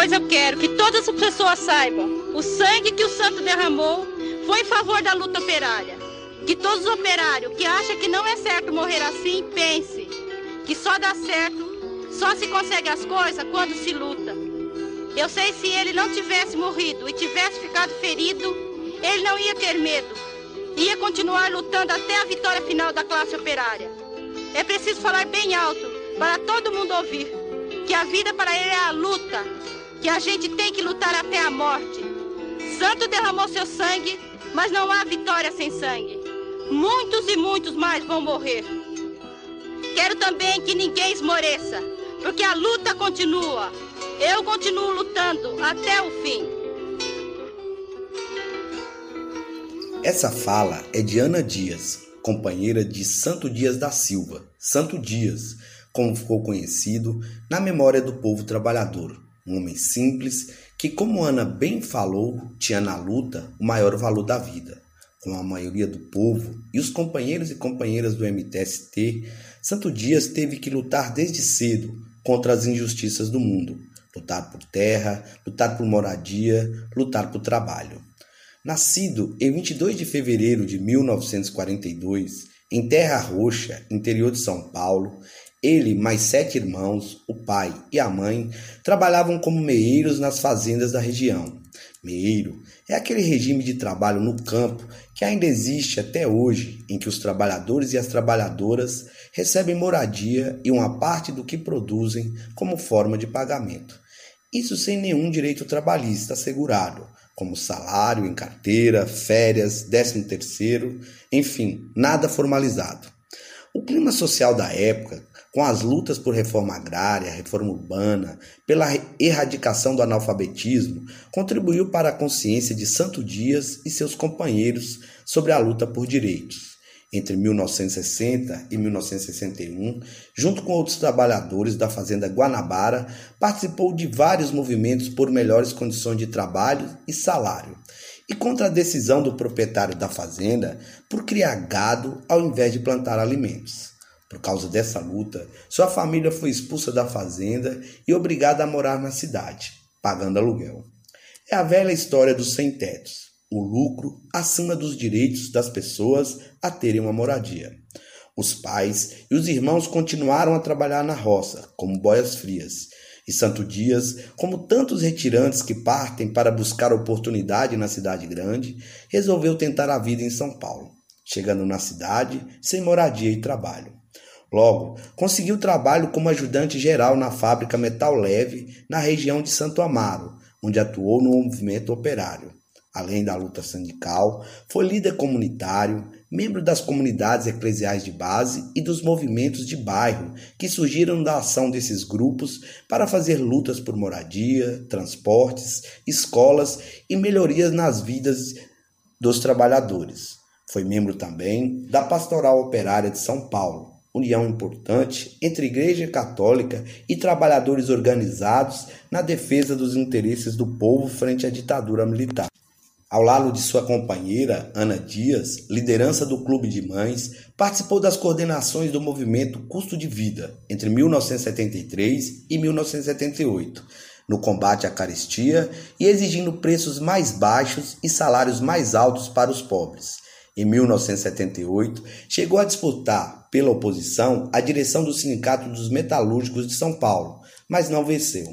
coisa eu quero que todas as pessoas saibam: o sangue que o santo derramou foi em favor da luta operária. Que todos os operários que acham que não é certo morrer assim, pense que só dá certo, só se consegue as coisas quando se luta. Eu sei se ele não tivesse morrido e tivesse ficado ferido, ele não ia ter medo. Ia continuar lutando até a vitória final da classe operária. É preciso falar bem alto para todo mundo ouvir que a vida para ele é a luta, que a gente tem que lutar até a morte. Santo derramou seu sangue, mas não há vitória sem sangue. Muitos e muitos mais vão morrer. Quero também que ninguém esmoreça, porque a luta continua. Eu continuo lutando até o fim. Essa fala é de Ana Dias, companheira de Santo Dias da Silva, Santo Dias, como ficou conhecido na memória do povo trabalhador. Um homem simples que, como Ana bem falou, tinha na luta o maior valor da vida. Com a maioria do povo e os companheiros e companheiras do MTST, Santo Dias teve que lutar desde cedo contra as injustiças do mundo, lutar por terra, lutar por moradia, lutar por trabalho. Nascido em 22 de fevereiro de 1942, em Terra Roxa, interior de São Paulo, ele mais sete irmãos, o pai e a mãe, trabalhavam como meeiros nas fazendas da região. Meeiro é aquele regime de trabalho no campo que ainda existe até hoje, em que os trabalhadores e as trabalhadoras recebem moradia e uma parte do que produzem como forma de pagamento. Isso sem nenhum direito trabalhista assegurado, como salário em carteira, férias, décimo terceiro, enfim, nada formalizado. O clima social da época, com as lutas por reforma agrária, reforma urbana, pela erradicação do analfabetismo, contribuiu para a consciência de Santo Dias e seus companheiros sobre a luta por direitos entre 1960 e 1961, junto com outros trabalhadores da fazenda Guanabara, participou de vários movimentos por melhores condições de trabalho e salário, e contra a decisão do proprietário da fazenda por criar gado ao invés de plantar alimentos. Por causa dessa luta, sua família foi expulsa da fazenda e obrigada a morar na cidade, pagando aluguel. É a velha história dos sem-tetos o lucro acima dos direitos das pessoas a terem uma moradia. Os pais e os irmãos continuaram a trabalhar na roça, como boias frias. E Santo Dias, como tantos retirantes que partem para buscar oportunidade na cidade grande, resolveu tentar a vida em São Paulo, chegando na cidade sem moradia e trabalho. Logo, conseguiu trabalho como ajudante geral na fábrica Metal Leve, na região de Santo Amaro, onde atuou no movimento operário. Além da luta sindical, foi líder comunitário, membro das comunidades eclesiais de base e dos movimentos de bairro que surgiram da ação desses grupos para fazer lutas por moradia, transportes, escolas e melhorias nas vidas dos trabalhadores. Foi membro também da Pastoral Operária de São Paulo, união importante entre Igreja Católica e trabalhadores organizados na defesa dos interesses do povo frente à ditadura militar. Ao lado de sua companheira, Ana Dias, liderança do Clube de Mães, participou das coordenações do movimento Custo de Vida entre 1973 e 1978, no combate à carestia e exigindo preços mais baixos e salários mais altos para os pobres. Em 1978, chegou a disputar, pela oposição, a direção do Sindicato dos Metalúrgicos de São Paulo, mas não venceu.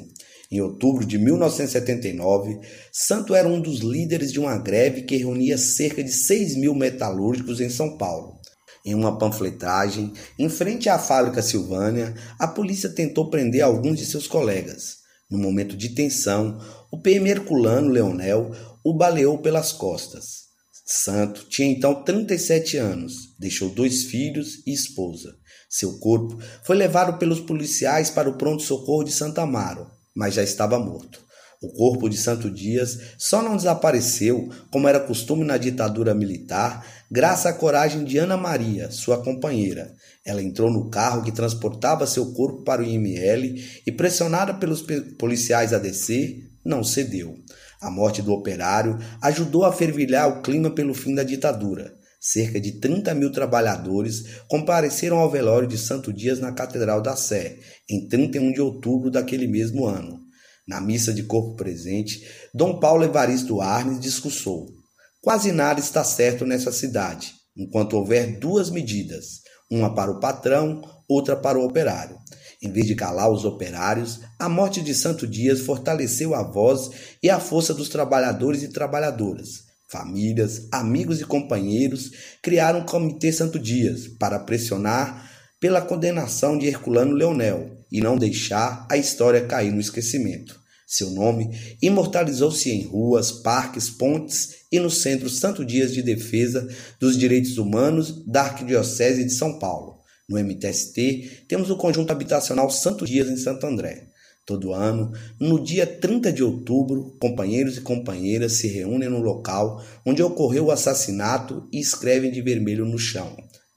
Em outubro de 1979, Santo era um dos líderes de uma greve que reunia cerca de 6 mil metalúrgicos em São Paulo. Em uma panfletagem, em frente à fábrica Silvânia, a polícia tentou prender alguns de seus colegas. No momento de tensão, o PM Herculano Leonel o baleou pelas costas. Santo tinha então 37 anos, deixou dois filhos e esposa. Seu corpo foi levado pelos policiais para o pronto-socorro de Santa Amaro, mas já estava morto. O corpo de Santo Dias só não desapareceu, como era costume na ditadura militar, graças à coragem de Ana Maria, sua companheira. Ela entrou no carro que transportava seu corpo para o IML e, pressionada pelos policiais a descer, não cedeu. A morte do operário ajudou a fervilhar o clima pelo fim da ditadura. Cerca de 30 mil trabalhadores compareceram ao velório de Santo Dias na Catedral da Sé, em 31 de outubro daquele mesmo ano. Na missa de corpo presente, Dom Paulo Evaristo Arnes discursou: Quase nada está certo nessa cidade, enquanto houver duas medidas, uma para o patrão, outra para o operário. Em vez de calar os operários, a morte de Santo Dias fortaleceu a voz e a força dos trabalhadores e trabalhadoras. Famílias, amigos e companheiros criaram o Comitê Santo Dias para pressionar pela condenação de Herculano Leonel e não deixar a história cair no esquecimento. Seu nome imortalizou-se em ruas, parques, pontes e no Centro Santo Dias de Defesa dos Direitos Humanos da Arquidiocese de São Paulo. No MTST, temos o conjunto habitacional Santo Dias em Santo André. Todo ano, no dia 30 de outubro, companheiros e companheiras se reúnem no local onde ocorreu o assassinato e escrevem de vermelho no chão.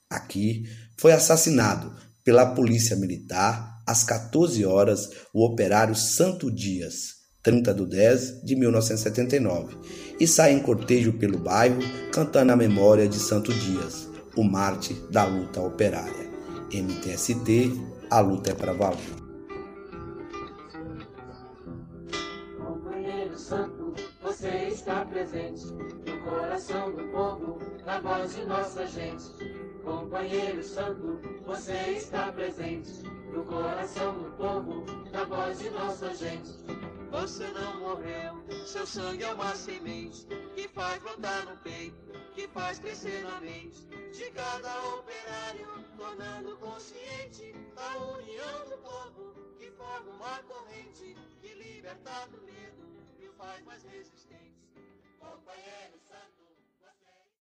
Aqui foi assassinado pela Polícia Militar às 14 horas, o operário Santo Dias, 30 de 10 de 1979, e sai em cortejo pelo bairro cantando a memória de Santo Dias, o Marte da luta operária. MTST, a luta é para valer. Companheiro Santo, você está presente coração do povo, na voz de nossa gente. Companheiro Santo, você está presente no coração do povo, na voz de nossa gente. Você não morreu, seu sangue é uma semente que faz brotar no peito, que faz crescer na mente de cada operário, tornando consciente a união do povo que forma uma corrente que liberta do medo e o faz mais resistente. Companheiro Santo.